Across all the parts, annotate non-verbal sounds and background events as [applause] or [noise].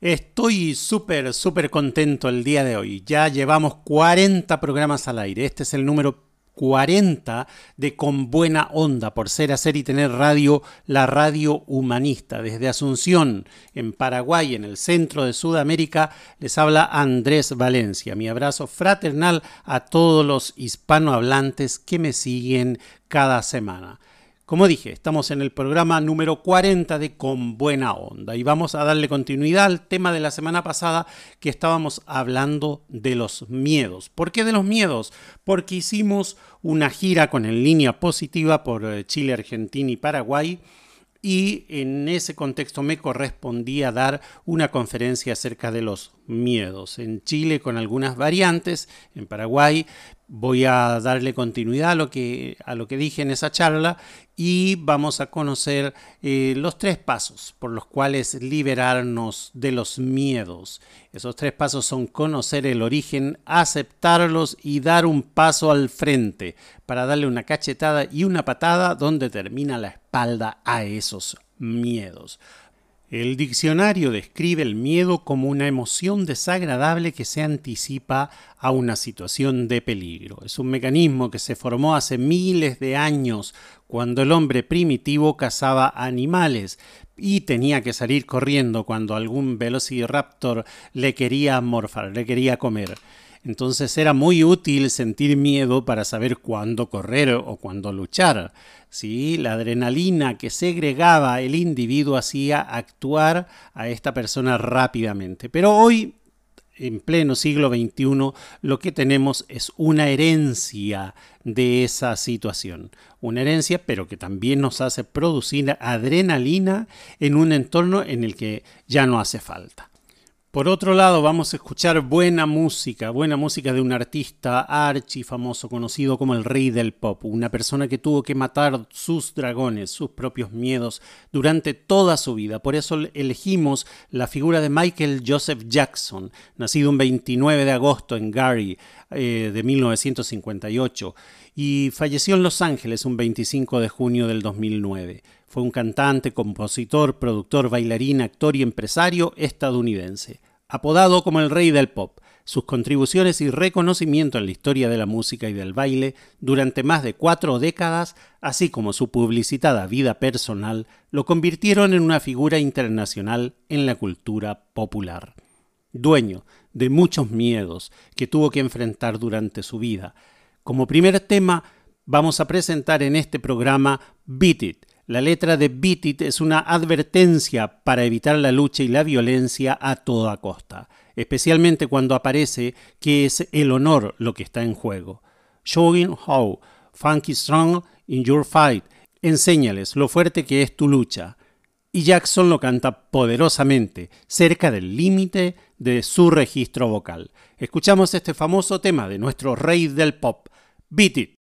Estoy súper, súper contento el día de hoy. Ya llevamos 40 programas al aire. Este es el número 40 de Con Buena Onda, por ser, hacer y tener radio, la radio humanista. Desde Asunción, en Paraguay, en el centro de Sudamérica, les habla Andrés Valencia. Mi abrazo fraternal a todos los hispanohablantes que me siguen cada semana. Como dije, estamos en el programa número 40 de Con Buena Onda y vamos a darle continuidad al tema de la semana pasada que estábamos hablando de los miedos. ¿Por qué de los miedos? Porque hicimos una gira con En Línea Positiva por eh, Chile, Argentina y Paraguay y en ese contexto me correspondía dar una conferencia acerca de los miedos. En Chile con algunas variantes, en Paraguay voy a darle continuidad a lo que, a lo que dije en esa charla y vamos a conocer eh, los tres pasos por los cuales liberarnos de los miedos. Esos tres pasos son conocer el origen, aceptarlos y dar un paso al frente para darle una cachetada y una patada donde termina la espalda a esos miedos. El diccionario describe el miedo como una emoción desagradable que se anticipa a una situación de peligro. Es un mecanismo que se formó hace miles de años cuando el hombre primitivo cazaba animales y tenía que salir corriendo cuando algún velociraptor le quería morfar, le quería comer. Entonces era muy útil sentir miedo para saber cuándo correr o cuándo luchar. ¿sí? La adrenalina que segregaba el individuo hacía actuar a esta persona rápidamente. Pero hoy, en pleno siglo XXI, lo que tenemos es una herencia de esa situación. Una herencia, pero que también nos hace producir adrenalina en un entorno en el que ya no hace falta. Por otro lado, vamos a escuchar buena música, buena música de un artista archi famoso, conocido como el rey del pop, una persona que tuvo que matar sus dragones, sus propios miedos, durante toda su vida. Por eso elegimos la figura de Michael Joseph Jackson, nacido un 29 de agosto en Gary eh, de 1958 y falleció en Los Ángeles un 25 de junio del 2009. Fue un cantante, compositor, productor, bailarín, actor y empresario estadounidense. Apodado como el rey del pop, sus contribuciones y reconocimiento en la historia de la música y del baile durante más de cuatro décadas, así como su publicitada vida personal, lo convirtieron en una figura internacional en la cultura popular. Dueño de muchos miedos que tuvo que enfrentar durante su vida. Como primer tema, vamos a presentar en este programa Beat It, la letra de Beat It es una advertencia para evitar la lucha y la violencia a toda costa, especialmente cuando aparece que es el honor lo que está en juego. Showing how funky strong in your fight. Enséñales lo fuerte que es tu lucha. Y Jackson lo canta poderosamente, cerca del límite de su registro vocal. Escuchamos este famoso tema de nuestro rey del pop, Beat It.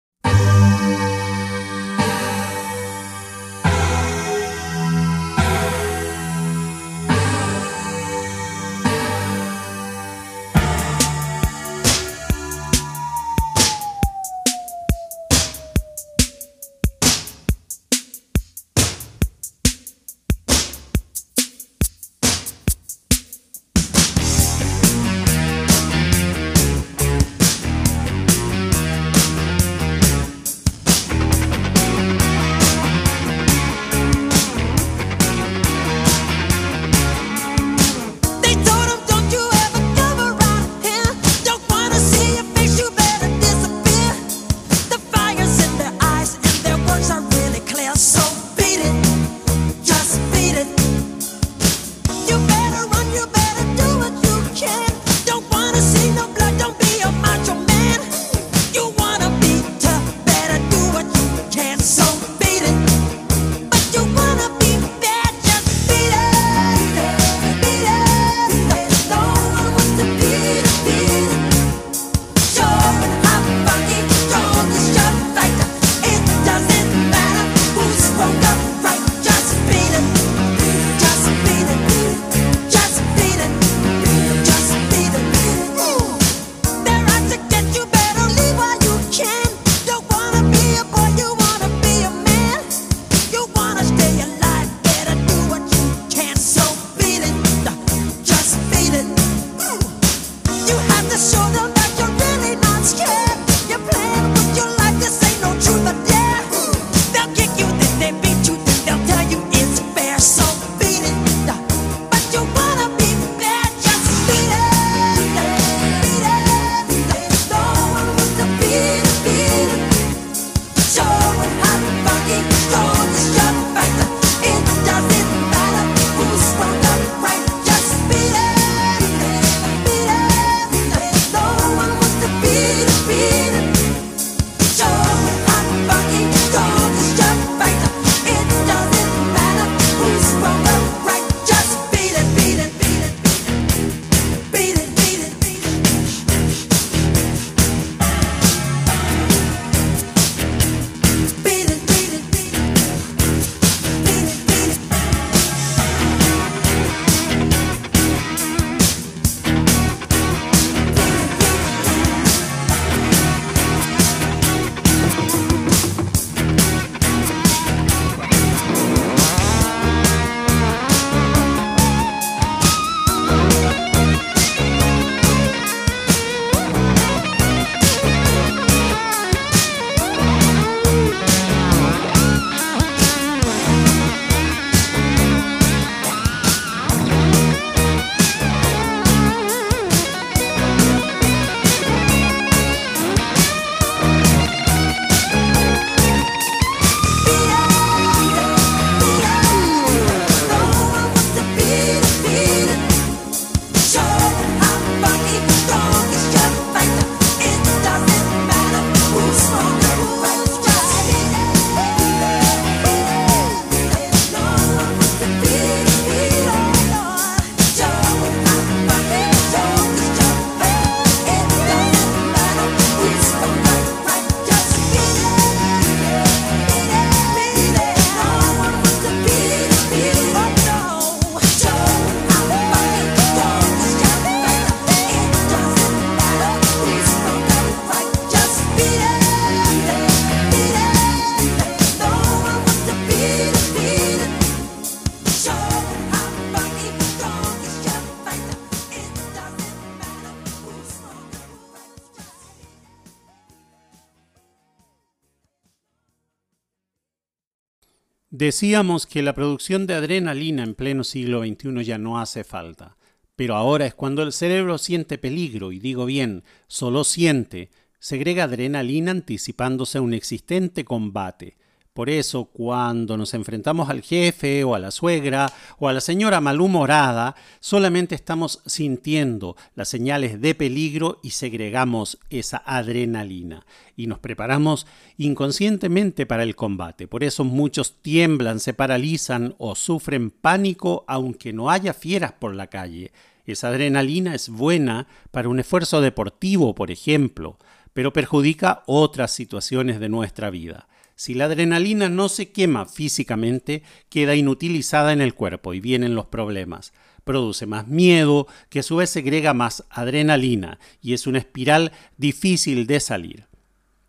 Decíamos que la producción de adrenalina en pleno siglo XXI ya no hace falta, pero ahora es cuando el cerebro siente peligro, y digo bien, solo siente, segrega adrenalina anticipándose a un existente combate, por eso, cuando nos enfrentamos al jefe o a la suegra o a la señora malhumorada, solamente estamos sintiendo las señales de peligro y segregamos esa adrenalina y nos preparamos inconscientemente para el combate. Por eso muchos tiemblan, se paralizan o sufren pánico aunque no haya fieras por la calle. Esa adrenalina es buena para un esfuerzo deportivo, por ejemplo, pero perjudica otras situaciones de nuestra vida. Si la adrenalina no se quema físicamente, queda inutilizada en el cuerpo y vienen los problemas. Produce más miedo, que a su vez segrega más adrenalina y es una espiral difícil de salir.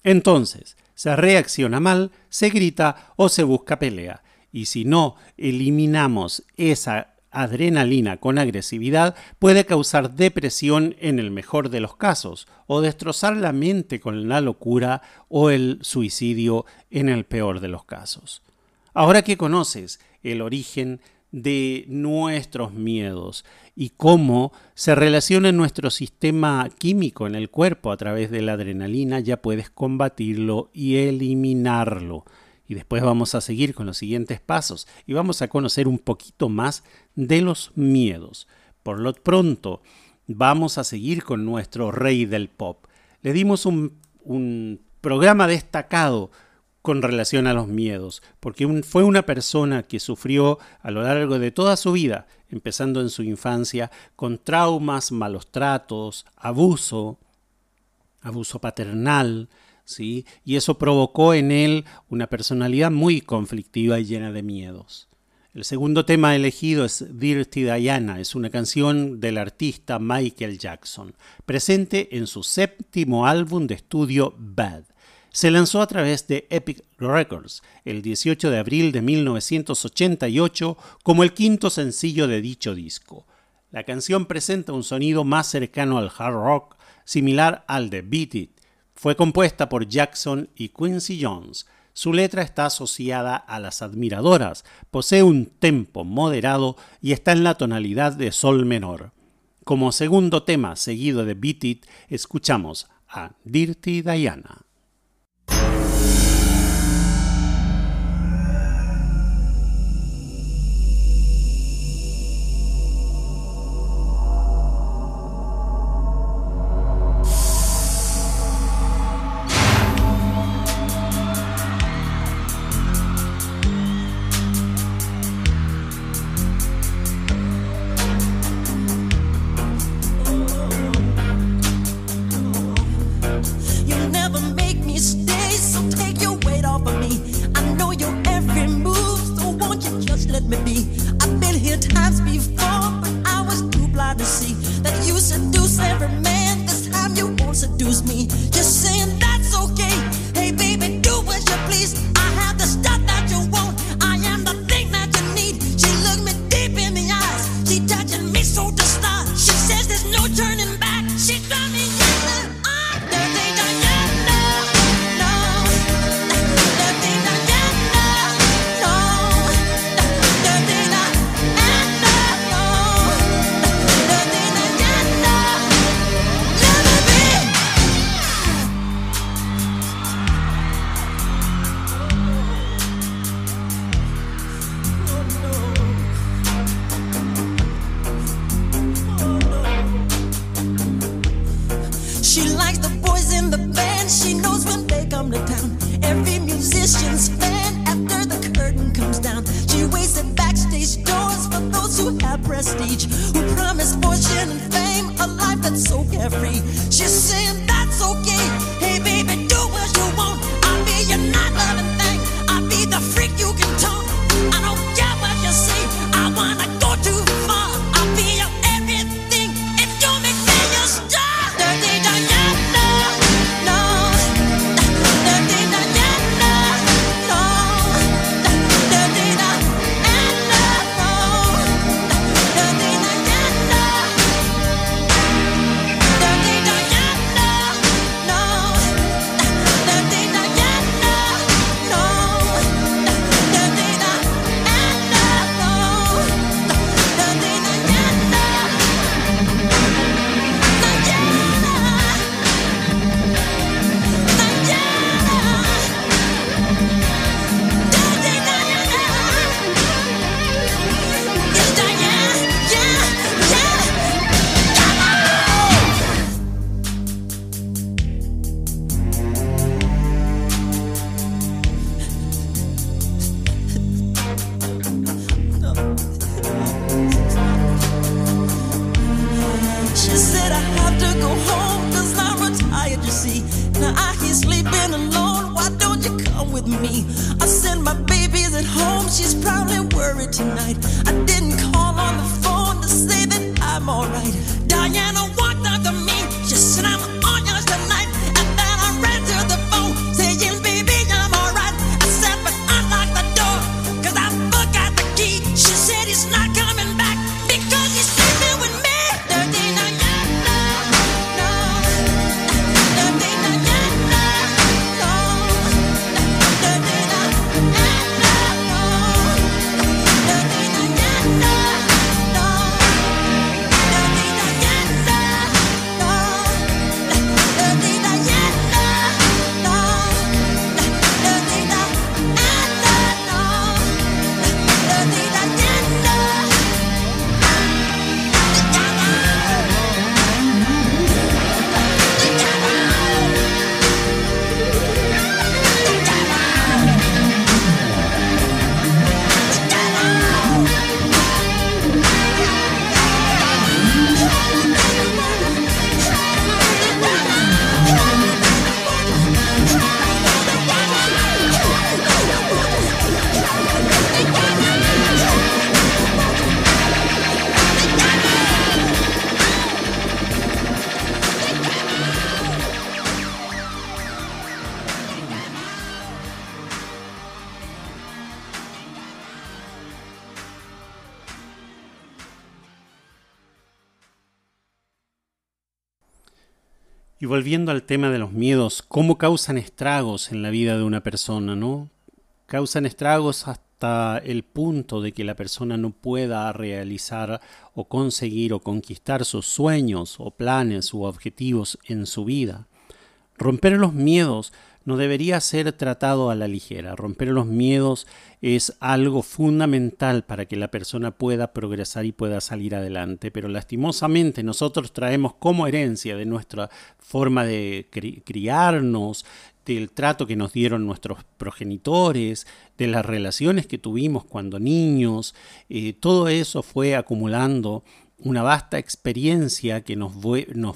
Entonces, se reacciona mal, se grita o se busca pelea. Y si no eliminamos esa adrenalina con agresividad puede causar depresión en el mejor de los casos o destrozar la mente con la locura o el suicidio en el peor de los casos. Ahora que conoces el origen de nuestros miedos y cómo se relaciona nuestro sistema químico en el cuerpo a través de la adrenalina, ya puedes combatirlo y eliminarlo y después vamos a seguir con los siguientes pasos y vamos a conocer un poquito más de los miedos. Por lo pronto, vamos a seguir con nuestro rey del pop. Le dimos un, programa destacado con relación a los miedos, porque fue una persona que sufrió a lo largo de toda su vida, empezando en su infancia, con traumas, malos tratos, abuso, abuso paternal, y eso provocó en él una personalidad muy conflictiva y llena de miedos. El segundo tema elegido es Dirty Diana, es una canción del artista Michael Jackson, presente en su séptimo álbum de estudio Bad. Se lanzó a través de Epic Records el 18 de abril de 1988 como el quinto sencillo de dicho disco. La canción presenta un sonido más cercano al hard rock, similar al de Beat It, fue compuesta por Jackson y Quincy Jones. Su letra está asociada a las admiradoras, posee un tempo moderado y está en la tonalidad de sol menor. Como segundo tema seguido de Beat It, escuchamos a Dirty Diana. Tonight. Y volviendo al tema de los miedos, ¿cómo causan estragos en la vida de una persona, no? Causan estragos hasta el punto de que la persona no pueda realizar o conseguir o conquistar sus sueños o planes u objetivos en su vida. Romper los miedos no debería ser tratado a la ligera. Romper los miedos es algo fundamental para que la persona pueda progresar y pueda salir adelante, pero lastimosamente nosotros traemos como herencia de nuestra forma de criarnos, del trato que nos dieron nuestros progenitores, de las relaciones que tuvimos cuando niños, eh, todo eso fue acumulando una vasta experiencia que nos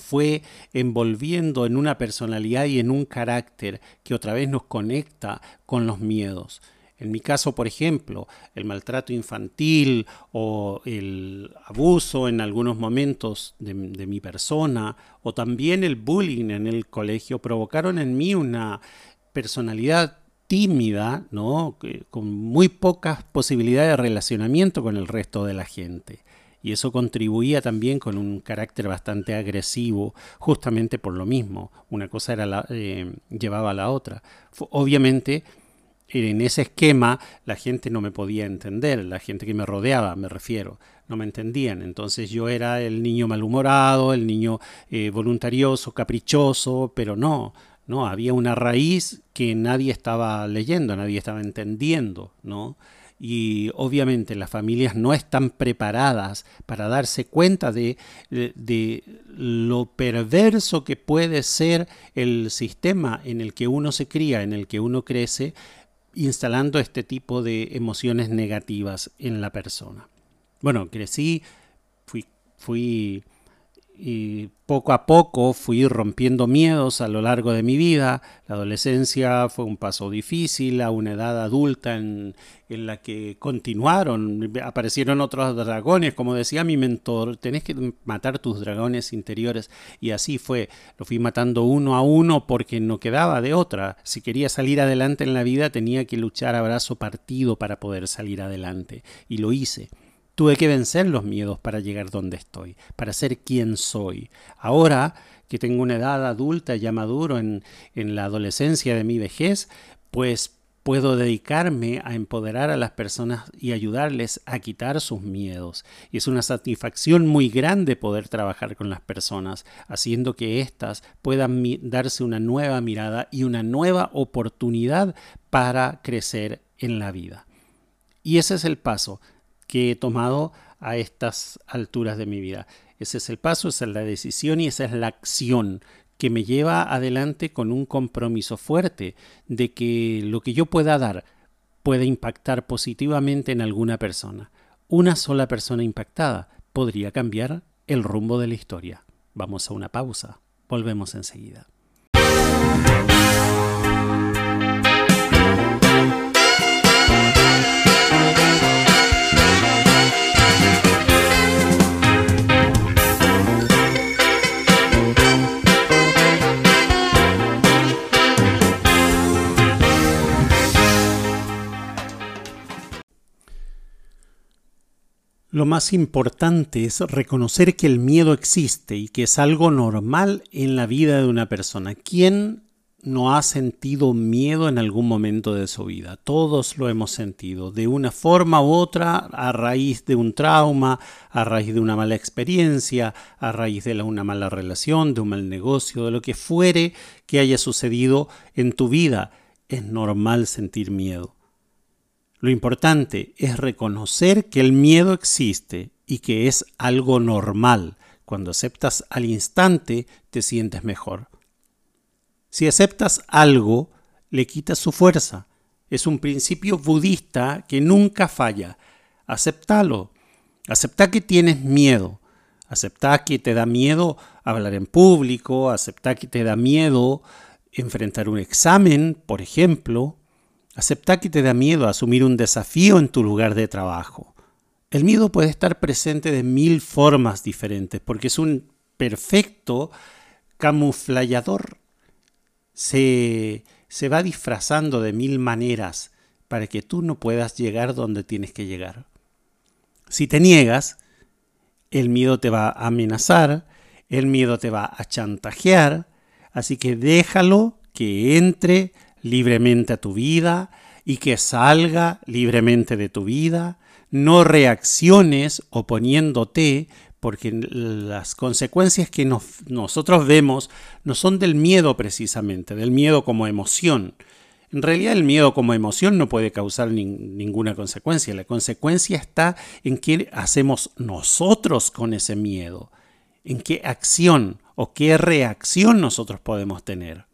fue, envolviendo en una personalidad y en un carácter que otra vez nos conecta con los miedos. En mi caso, por ejemplo, el maltrato infantil o el abuso en algunos momentos de, de, mi persona o también el bullying en el colegio provocaron en mí una personalidad tímida, ¿no? con muy pocas posibilidades de relacionamiento con el resto de la gente y eso contribuía también con un carácter bastante agresivo, justamente por lo mismo. Una cosa era la, eh, llevaba a la otra. Obviamente, en ese esquema la gente no me podía entender, la gente que me rodeaba, me refiero, no me entendían. Entonces yo era el niño malhumorado, el niño eh, voluntarioso, caprichoso, pero no, no, había una raíz que nadie estaba leyendo, nadie estaba entendiendo, ¿no? Y obviamente las familias no están preparadas para darse cuenta de, de, lo perverso que puede ser el sistema en el que uno se cría, en el que uno crece, instalando este tipo de emociones negativas en la persona. Bueno, crecí, fui, fui y poco a poco fui rompiendo miedos a lo largo de mi vida. La adolescencia fue un paso difícil, a una edad adulta en, en, la que continuaron, aparecieron otros dragones, como decía mi mentor, tenés que matar tus dragones interiores y así fue, lo fui matando uno a uno porque no quedaba de otra. Si quería salir adelante en la vida tenía que luchar a brazo partido para poder salir adelante y lo hice. Tuve que vencer los miedos para llegar donde estoy, para ser quien soy. Ahora que tengo una edad adulta ya maduro en, en la adolescencia de mi vejez, pues puedo dedicarme a empoderar a las personas y ayudarles a quitar sus miedos. Y es una satisfacción muy grande poder trabajar con las personas, haciendo que éstas puedan darse una nueva mirada y una nueva oportunidad para crecer en la vida. Y ese es el paso que he tomado a estas alturas de mi vida. Ese es el paso, esa es la decisión y esa es la acción que me lleva adelante con un compromiso fuerte de que lo que yo pueda dar puede impactar positivamente en alguna persona. Una sola persona impactada podría cambiar el rumbo de la historia. Vamos a una pausa. Volvemos enseguida. Lo más importante es reconocer que el miedo existe y que es algo normal en la vida de una persona. ¿Quién no ha sentido miedo en algún momento de su vida? Todos lo hemos sentido, de una forma u otra, a raíz de un trauma, a raíz de una mala experiencia, a raíz de una mala relación, de un mal negocio, de lo que fuere que haya sucedido en tu vida. Es normal sentir miedo. Lo importante es reconocer que el miedo existe y que es algo normal. Cuando aceptas al instante, te sientes mejor. Si aceptas algo, le quitas su fuerza. Es un principio budista que nunca falla. Aceptalo. Acepta que tienes miedo. Acepta que te da miedo hablar en público. Acepta que te da miedo enfrentar un examen, por ejemplo. Acepta que te da miedo asumir un desafío en tu lugar de trabajo. El miedo puede estar presente de mil formas diferentes porque es un perfecto camuflador. Se, se va disfrazando de mil maneras para que tú no puedas llegar donde tienes que llegar. Si te niegas, el miedo te va a amenazar, el miedo te va a chantajear, así que déjalo que entre libremente a tu vida y que salga libremente de tu vida. No reacciones oponiéndote porque las consecuencias que nosotros vemos no son del miedo precisamente, del miedo como emoción. En realidad el miedo como emoción no puede causar ninguna consecuencia. La consecuencia está en qué hacemos nosotros con ese miedo, en qué acción o qué reacción nosotros podemos tener.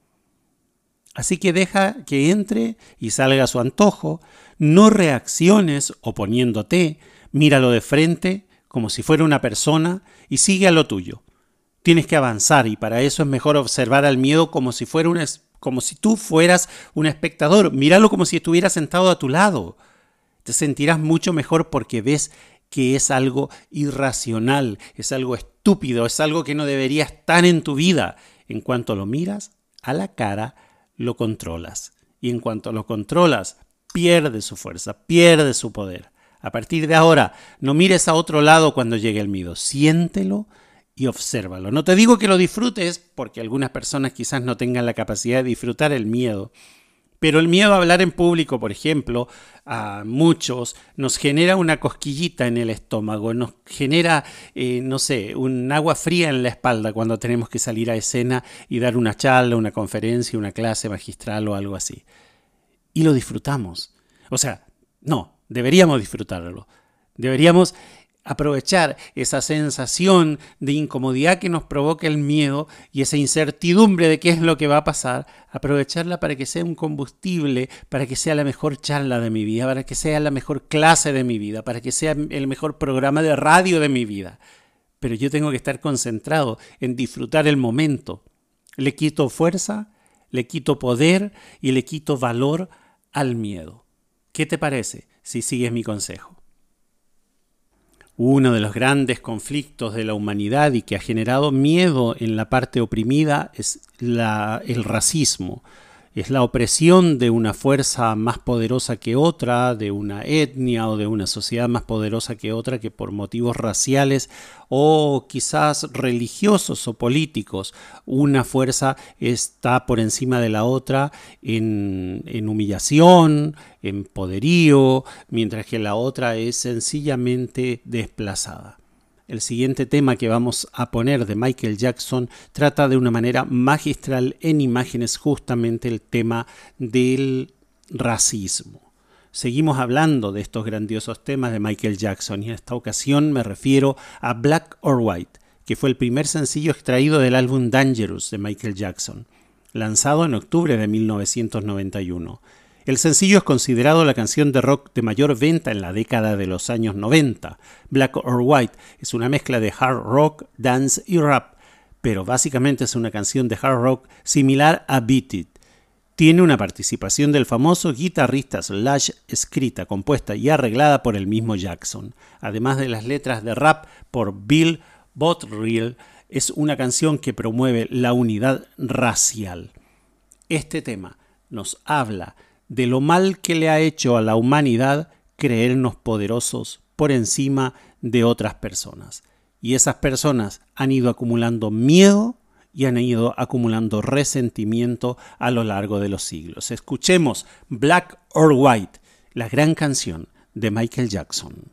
Así que deja que entre y salga a su antojo, no reacciones oponiéndote, míralo de frente como si fuera una persona y sigue a lo tuyo. Tienes que avanzar y para eso es mejor observar al miedo como si fuera como si tú fueras un espectador, míralo como si estuviera sentado a tu lado. Te sentirás mucho mejor porque ves que es algo irracional, es algo estúpido, es algo que no debería estar en tu vida. En cuanto lo miras a la cara, lo controlas. Y en cuanto lo controlas, pierde su fuerza, pierde su poder. A partir de ahora, no mires a otro lado cuando llegue el miedo, siéntelo y obsérvalo. No te digo que lo disfrutes, porque algunas personas quizás no tengan la capacidad de disfrutar el miedo, pero el miedo a hablar en público, por ejemplo, a muchos nos genera una cosquillita en el estómago, nos genera, eh, no sé, un agua fría en la espalda cuando tenemos que salir a escena y dar una charla, una conferencia, una clase magistral o algo así. Y lo disfrutamos. O sea, no, deberíamos disfrutarlo. Deberíamos aprovechar esa sensación de incomodidad que nos provoca el miedo y esa incertidumbre de qué es lo que va a pasar, aprovecharla para que sea un combustible, para que sea la mejor charla de mi vida, para que sea la mejor clase de mi vida, para que sea el mejor programa de radio de mi vida. Pero yo tengo que estar concentrado en disfrutar el momento. Le quito fuerza, le quito poder y le quito valor al miedo. ¿Qué te parece si sigues mi consejo? Uno de los grandes conflictos de la humanidad y que ha generado miedo en la parte oprimida es el racismo es la opresión de una fuerza más poderosa que otra, de una etnia o de una sociedad más poderosa que otra que por motivos raciales o quizás religiosos o políticos, una fuerza está por encima de la otra en, en humillación, en poderío, mientras que la otra es sencillamente desplazada. El siguiente tema que vamos a poner de Michael Jackson trata de una manera magistral en imágenes justamente el tema del racismo. Seguimos hablando de estos grandiosos temas de Michael Jackson y en esta ocasión me refiero a Black or White, que fue el primer sencillo extraído del álbum Dangerous de Michael Jackson, lanzado en octubre de 1991. El sencillo es considerado la canción de rock de mayor venta en la década de los años 90. Black or White es una mezcla de hard rock, dance y rap, pero básicamente es una canción de hard rock similar a Beat It. Tiene una participación del famoso guitarrista Slash escrita, compuesta y arreglada por el mismo Jackson, además de las letras de rap por Bill Bottrill, es una canción que promueve la unidad racial. Este tema nos habla de lo mal que le ha hecho a la humanidad creernos poderosos por encima de otras personas. Y esas personas han ido acumulando miedo y han ido acumulando resentimiento a lo largo de los siglos. Escuchemos Black or White, la gran canción de Michael Jackson.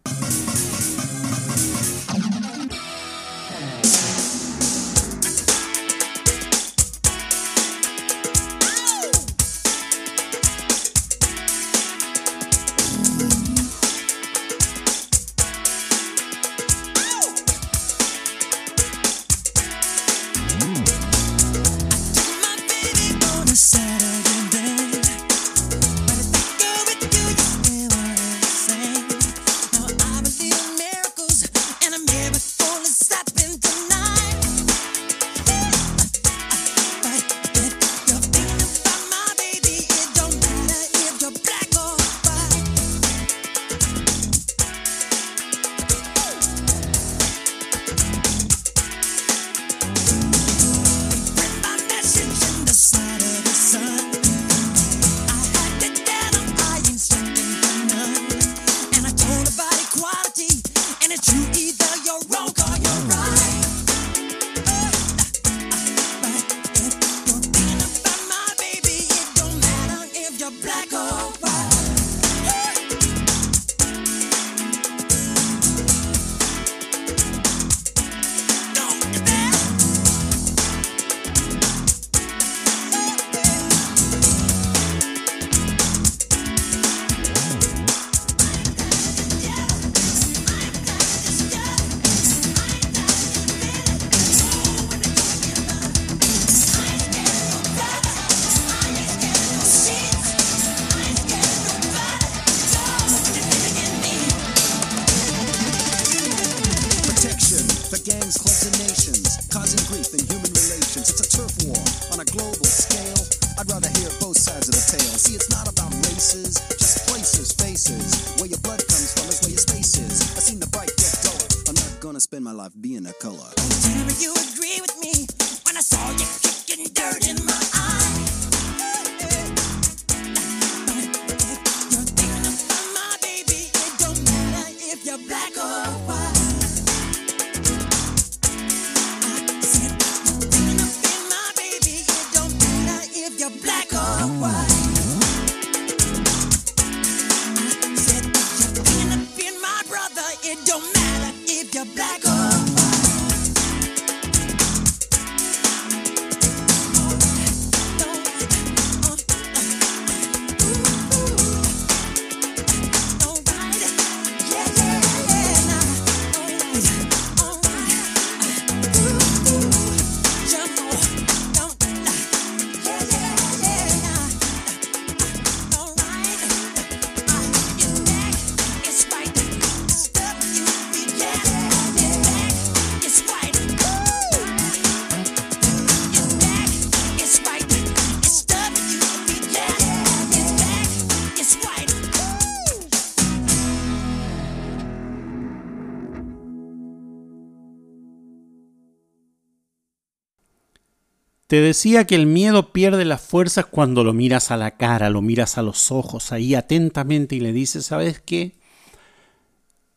Te decía que el miedo pierde las fuerzas cuando lo miras a la cara, lo miras a los ojos ahí atentamente y le dices, ¿sabes qué?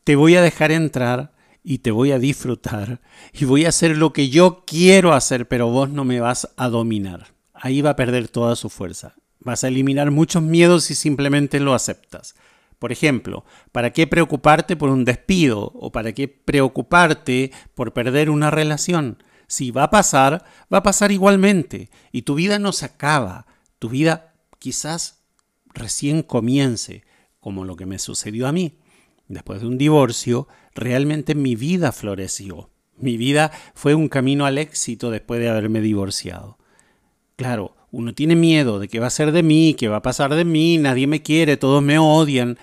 Te voy a dejar entrar y te voy a disfrutar y voy a hacer lo que yo quiero hacer, pero vos no me vas a dominar. Ahí va a perder toda su fuerza. Vas a eliminar muchos miedos si simplemente lo aceptas. Por ejemplo, ¿para qué preocuparte por un despido o para qué preocuparte por perder una relación? Si va a pasar, va a pasar igualmente. Y tu vida no se acaba. Tu vida quizás recién comience, como lo que me sucedió a mí. Después de un divorcio, realmente mi vida floreció. Mi vida fue un camino al éxito después de haberme divorciado. Claro, uno tiene miedo de qué va a ser de mí, qué va a pasar de mí, nadie me quiere, todos me odian.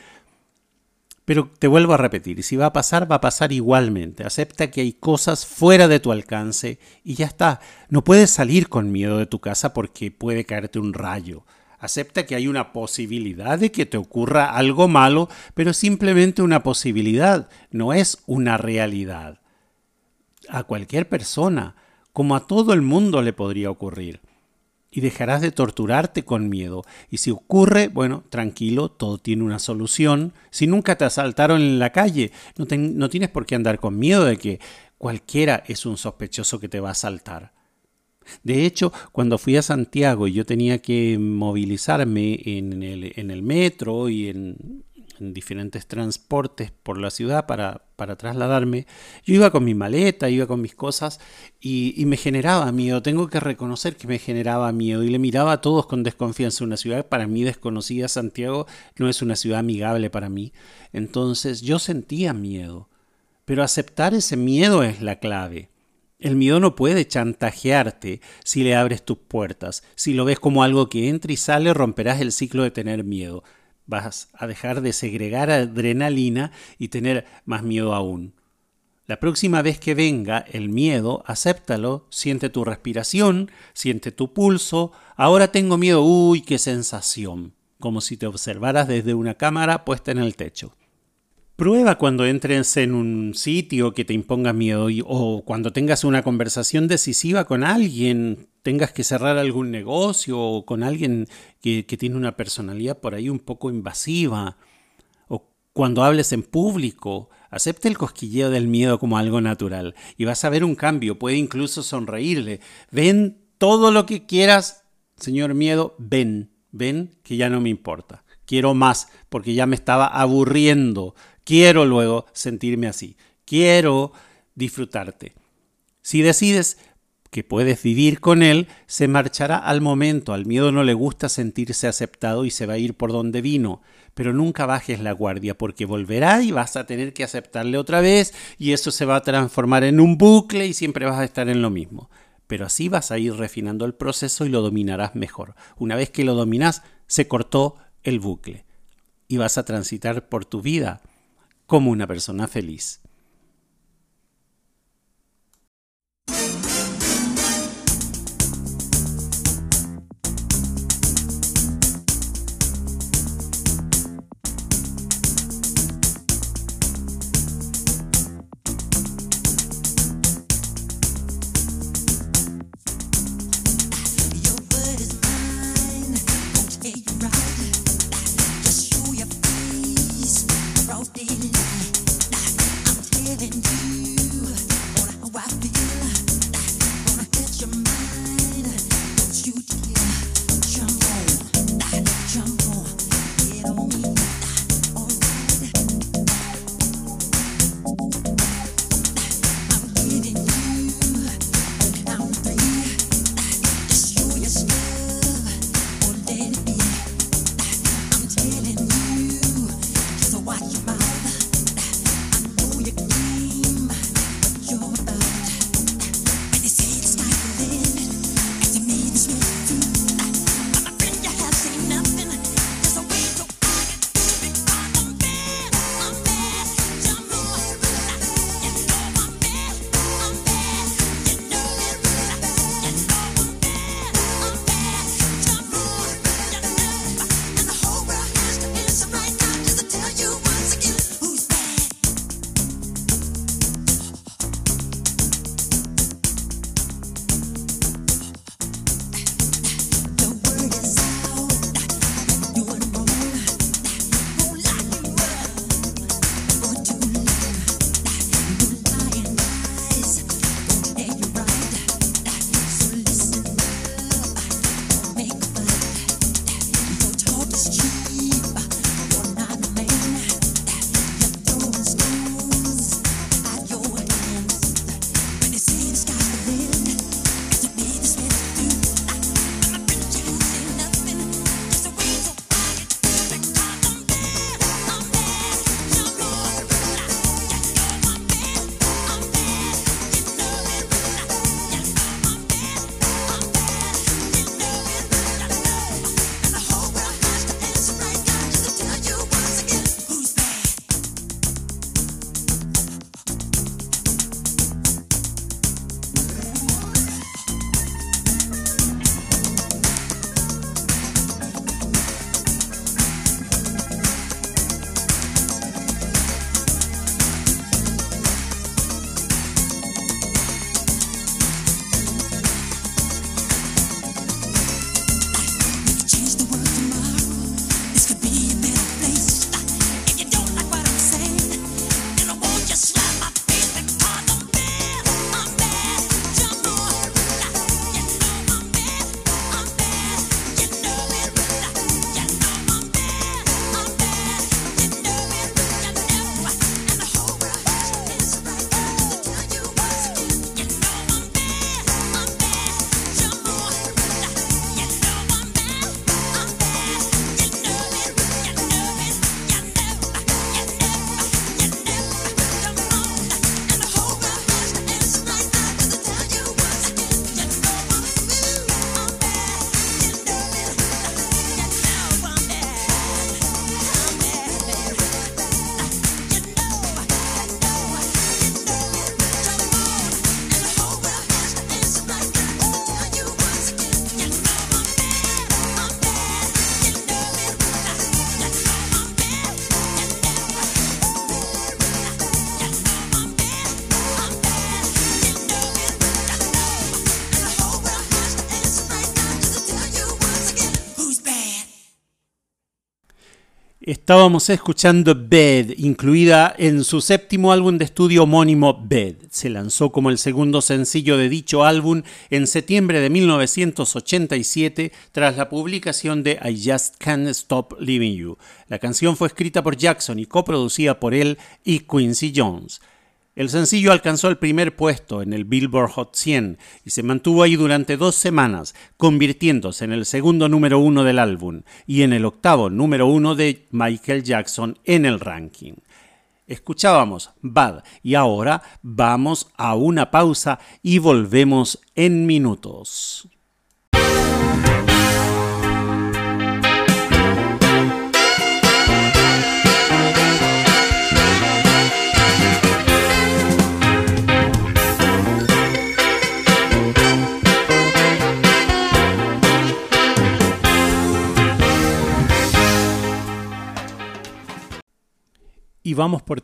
Pero te vuelvo a repetir, si va a pasar, va a pasar igualmente. Acepta que hay cosas fuera de tu alcance y ya está. No puedes salir con miedo de tu casa porque puede caerte un rayo. Acepta que hay una posibilidad de que te ocurra algo malo, pero simplemente una posibilidad, no es una realidad. A cualquier persona, como a todo el mundo le podría ocurrir. Y dejarás de torturarte con miedo. Y si ocurre, bueno, tranquilo, todo tiene una solución. Si nunca te asaltaron en la calle, no, no tienes por qué andar con miedo de que cualquiera es un sospechoso que te va a asaltar. De hecho, cuando fui a Santiago y yo tenía que movilizarme en el, metro y en, diferentes transportes por la ciudad para, trasladarme, yo iba con mi maleta, iba con mis cosas y, y, me generaba miedo. Tengo que reconocer que me generaba miedo y le miraba a todos con desconfianza. Una ciudad para mí desconocida, Santiago, no es una ciudad amigable para mí. Entonces yo sentía miedo. Pero aceptar ese miedo es la clave. El miedo no puede chantajearte si le abres tus puertas. Si lo ves como algo que entra y sale, romperás el ciclo de tener miedo. Vas a dejar de segregar adrenalina y tener más miedo aún. La próxima vez que venga el miedo, acéptalo, siente tu respiración, siente tu pulso. Ahora tengo miedo, uy, qué sensación, como si te observaras desde una cámara puesta en el techo. Prueba cuando entres en un sitio que te imponga miedo o cuando tengas una conversación decisiva con alguien, tengas que cerrar algún negocio o con alguien que, tiene una personalidad por ahí un poco invasiva o cuando hables en público, acepte el cosquilleo del miedo como algo natural y vas a ver un cambio, puede incluso sonreírle. Ven todo lo que quieras, señor miedo, ven, ven que ya no me importa. Quiero más porque ya me estaba aburriendo Quiero luego sentirme así. Quiero disfrutarte. Si decides que puedes vivir con él, se marchará al momento. Al miedo no le gusta sentirse aceptado y se va a ir por donde vino. Pero nunca bajes la guardia porque volverá y vas a tener que aceptarle otra vez y eso se va a transformar en un bucle y siempre vas a estar en lo mismo. Pero así vas a ir refinando el proceso y lo dominarás mejor. Una vez que lo dominas, se cortó el bucle y vas a transitar por tu vida como una persona feliz. Estábamos escuchando Bed, incluida en su séptimo álbum de estudio homónimo Bed. Se lanzó como el segundo sencillo de dicho álbum en septiembre de 1987 tras la publicación de I Just Can't Stop Living You. La canción fue escrita por Jackson y coproducida por él y Quincy Jones. El sencillo alcanzó el primer puesto en el Billboard Hot 100 y se mantuvo ahí durante dos semanas, convirtiéndose en el segundo número uno del álbum y en el octavo número uno de Michael Jackson en el ranking. Escuchábamos Bad y ahora vamos a una pausa y volvemos en minutos. Y vamos por,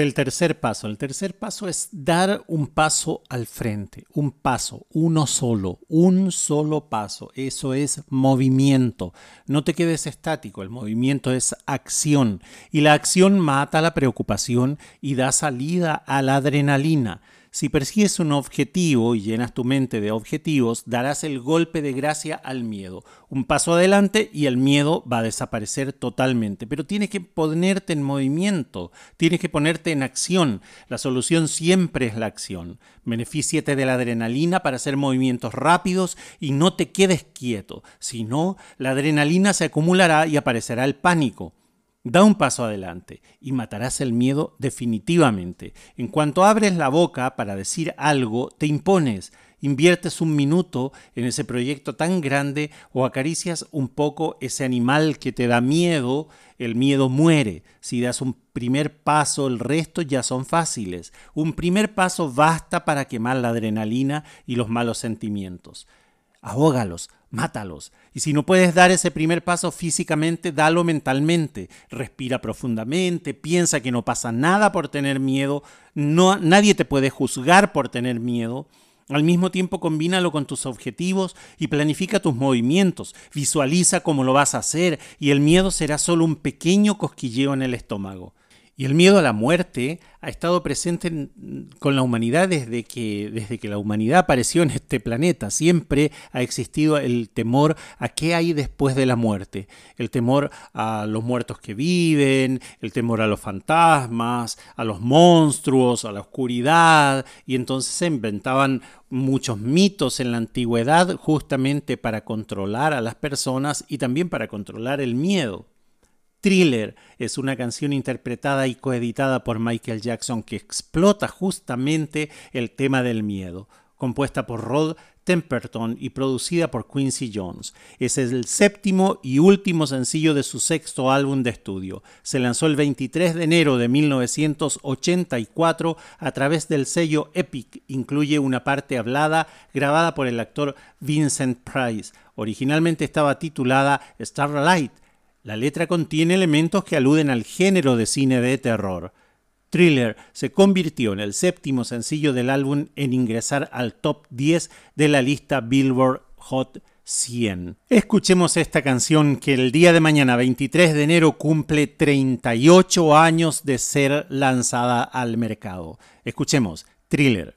el tercer paso. El tercer paso es dar un paso al frente, un paso, uno solo, un solo paso. Eso es movimiento. No te quedes estático, el movimiento es acción. Y la acción mata la preocupación y da salida a la adrenalina. Si persigues un objetivo y llenas tu mente de objetivos, darás el golpe de gracia al miedo. Un paso adelante y el miedo va a desaparecer totalmente. Pero tienes que ponerte en movimiento, tienes que ponerte en acción. La solución siempre es la acción. Benefíciate de la adrenalina para hacer movimientos rápidos y no te quedes quieto. Si no, la adrenalina se acumulará y aparecerá el pánico. Da un paso adelante y matarás el miedo definitivamente. En cuanto abres la boca para decir algo, te impones, inviertes un minuto en ese proyecto tan grande o acaricias un poco ese animal que te da miedo, el miedo muere. Si das un primer paso, el resto ya son fáciles. Un primer paso basta para quemar la adrenalina y los malos sentimientos. Ahógalos, mátalos. Y si no puedes dar ese primer paso físicamente, dalo mentalmente. Respira profundamente, piensa que no pasa nada por tener miedo, no, nadie te puede juzgar por tener miedo. Al mismo tiempo, combínalo con tus objetivos y planifica tus movimientos. Visualiza cómo lo vas a hacer y el miedo será solo un pequeño cosquilleo en el estómago. Y el miedo a la muerte ha estado presente con la humanidad desde que, desde que la humanidad apareció en este planeta. Siempre ha existido el temor a qué hay después de la muerte. El temor a los muertos que viven, el temor a los fantasmas, a los monstruos, a la oscuridad. Y entonces se inventaban muchos mitos en la antigüedad justamente para controlar a las personas y también para controlar el miedo. Thriller es una canción interpretada y coeditada por Michael Jackson que explota justamente el tema del miedo, compuesta por Rod Temperton y producida por Quincy Jones. Es el séptimo y último sencillo de su sexto álbum de estudio. Se lanzó el 23 de enero de 1984 a través del sello Epic. Incluye una parte hablada grabada por el actor Vincent Price. Originalmente estaba titulada Starlight la letra contiene elementos que aluden al género de cine de terror. Thriller se convirtió en el séptimo sencillo del álbum en ingresar al top 10 de la lista Billboard Hot 100. Escuchemos esta canción que el día de mañana, 23 de enero, cumple 38 años de ser lanzada al mercado. Escuchemos Thriller.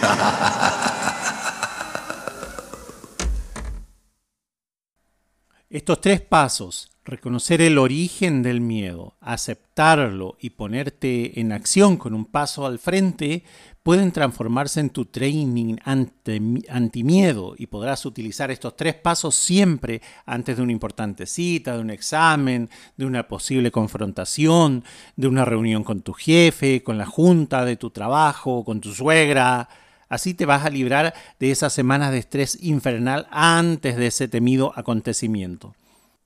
[laughs] Estos tres pasos, reconocer el origen del miedo, aceptarlo y ponerte en acción con un paso al frente, pueden transformarse en tu training ante, antimiedo y podrás utilizar estos tres pasos siempre antes de una importante cita, de un examen, de una posible confrontación, de una reunión con tu jefe, con la junta de tu trabajo, con tu suegra. Así te vas a librar de esas semanas de estrés infernal antes de ese temido acontecimiento.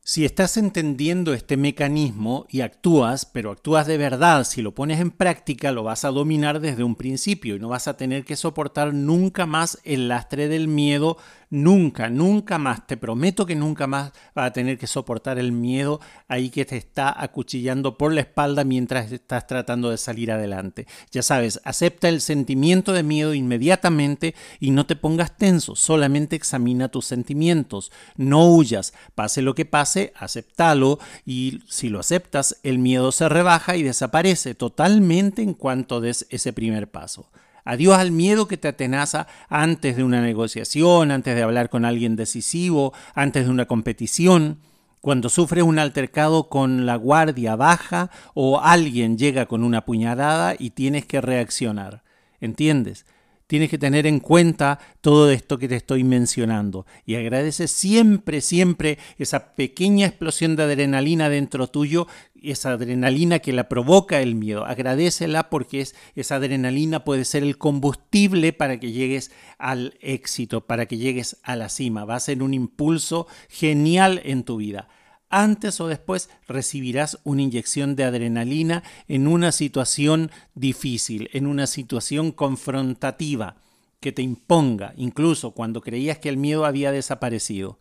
Si estás entendiendo este mecanismo y actúas, pero actúas de verdad, si lo pones en práctica, lo vas a dominar desde un principio y no vas a tener que soportar nunca más el lastre del miedo, nunca, nunca más. Te prometo que nunca más vas a tener que soportar el miedo ahí que te está acuchillando por la espalda mientras estás tratando de salir adelante. Ya sabes, acepta el sentimiento de miedo inmediatamente y no te pongas tenso, solamente examina tus sentimientos, no huyas, pase lo que pase aceptalo y si lo aceptas, el miedo se rebaja y desaparece totalmente en cuanto des ese primer paso. Adiós al miedo que te atenaza antes de una negociación, antes de hablar con alguien decisivo, antes de una competición. Cuando sufres un altercado con la guardia baja o alguien llega con una puñalada y tienes que reaccionar. ¿Entiendes? Tienes que tener en cuenta todo esto que te estoy mencionando y agradece siempre, siempre esa pequeña explosión de adrenalina dentro tuyo, esa adrenalina que la provoca el miedo. Agradecela porque es, esa adrenalina puede ser el combustible para que llegues al éxito, para que llegues a la cima. Va a ser un impulso genial en tu vida antes o después recibirás una inyección de adrenalina en una situación difícil, en una situación confrontativa, que te imponga, incluso cuando creías que el miedo había desaparecido.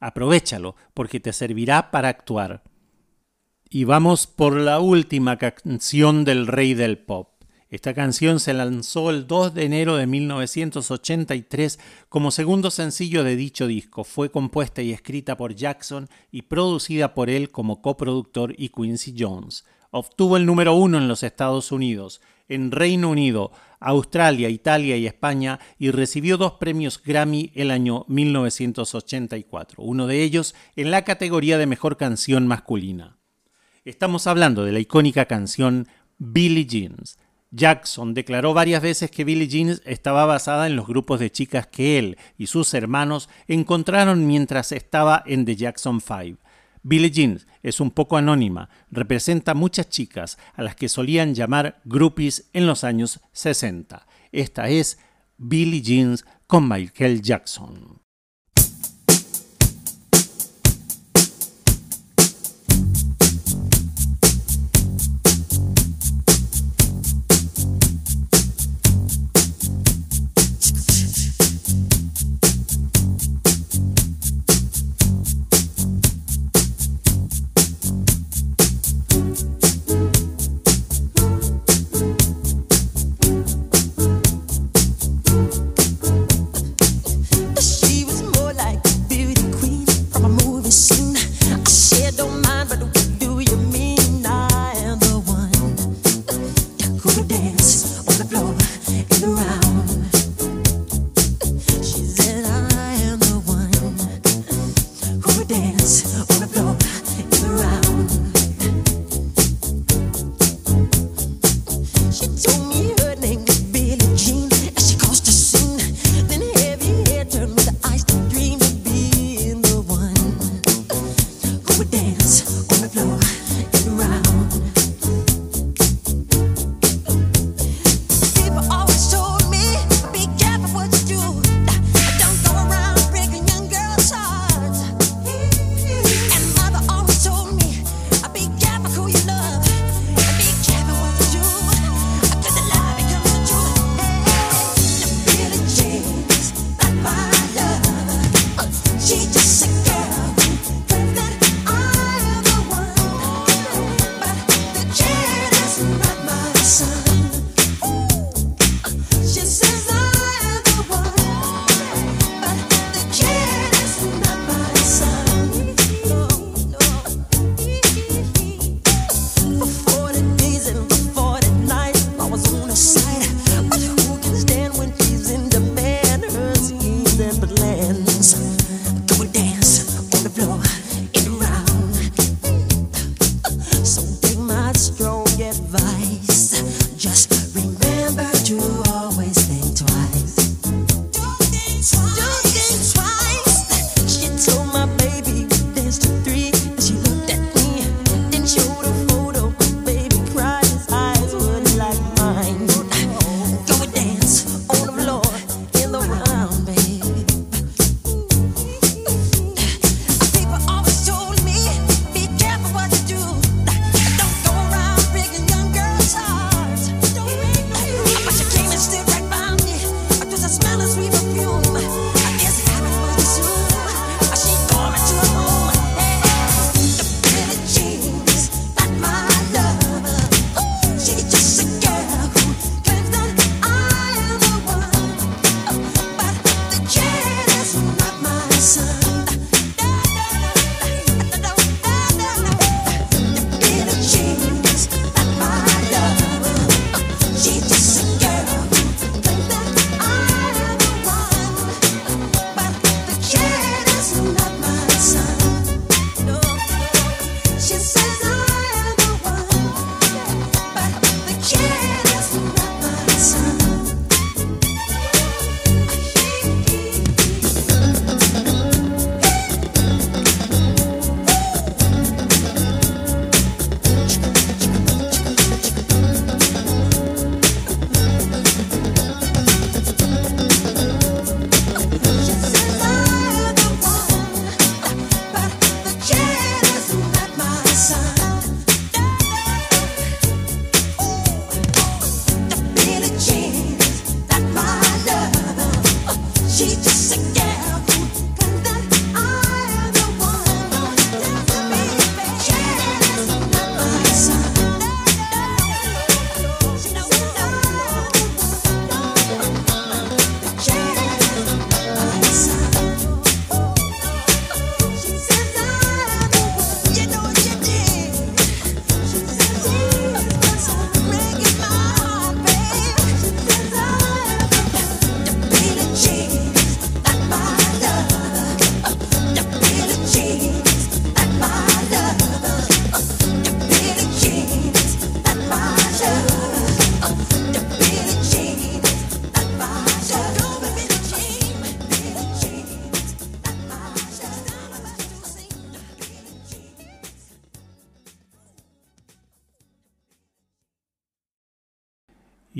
Aprovechalo, porque te servirá para actuar. Y vamos por la última canción del rey del pop. Esta canción se lanzó el 2 de enero de 1983 como segundo sencillo de dicho disco. Fue compuesta y escrita por Jackson y producida por él como coproductor y Quincy Jones. Obtuvo el número uno en los Estados Unidos, en Reino Unido, Australia, Italia y España y recibió dos premios Grammy el año 1984, uno de ellos en la categoría de Mejor Canción Masculina. Estamos hablando de la icónica canción Billie Jeans. Jackson declaró varias veces que Billie Jean estaba basada en los grupos de chicas que él y sus hermanos encontraron mientras estaba en The Jackson Five. Billie Jean es un poco anónima, representa muchas chicas a las que solían llamar groupies en los años 60. Esta es Billie Jean con Michael Jackson.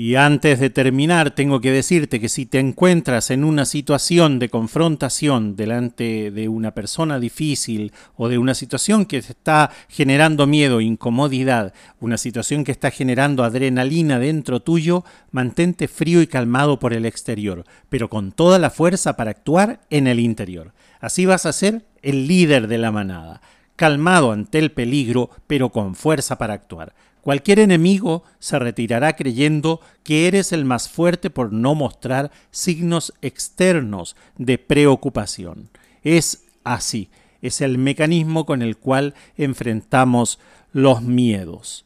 Y antes de terminar, tengo que decirte que si te encuentras en una situación de confrontación delante de una persona difícil o de una situación que está generando miedo, incomodidad, una situación que está generando adrenalina dentro tuyo, mantente frío y calmado por el exterior, pero con toda la fuerza para actuar en el interior. Así vas a ser el líder de la manada, calmado ante el peligro, pero con fuerza para actuar. Cualquier enemigo se retirará creyendo que eres el más fuerte por no mostrar signos externos de preocupación. Es así, es el mecanismo con el cual enfrentamos los miedos.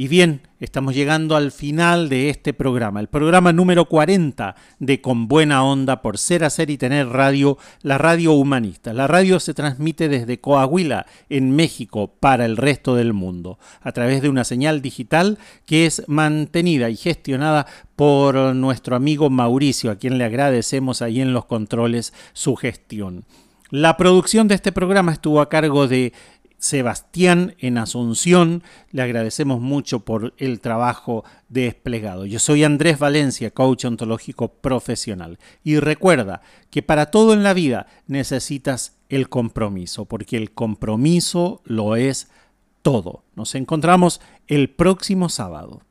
Y bien, estamos llegando al final de este programa, el programa número 40 de Con Buena Onda por Ser, Hacer y Tener Radio, la radio humanista. La radio se transmite desde Coahuila, en México, para el resto del mundo, a través de una señal digital que es mantenida y gestionada por nuestro amigo Mauricio, a quien le agradecemos ahí en los controles su gestión. La producción de este programa estuvo a cargo de Sebastián en Asunción. Le agradecemos mucho por el trabajo desplegado. Yo soy Andrés Valencia, coach ontológico profesional. Y recuerda que para todo en la vida necesitas el compromiso, porque el compromiso lo es todo. Nos encontramos el próximo sábado.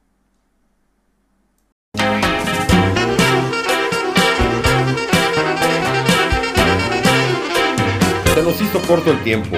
Se nos hizo corto el tiempo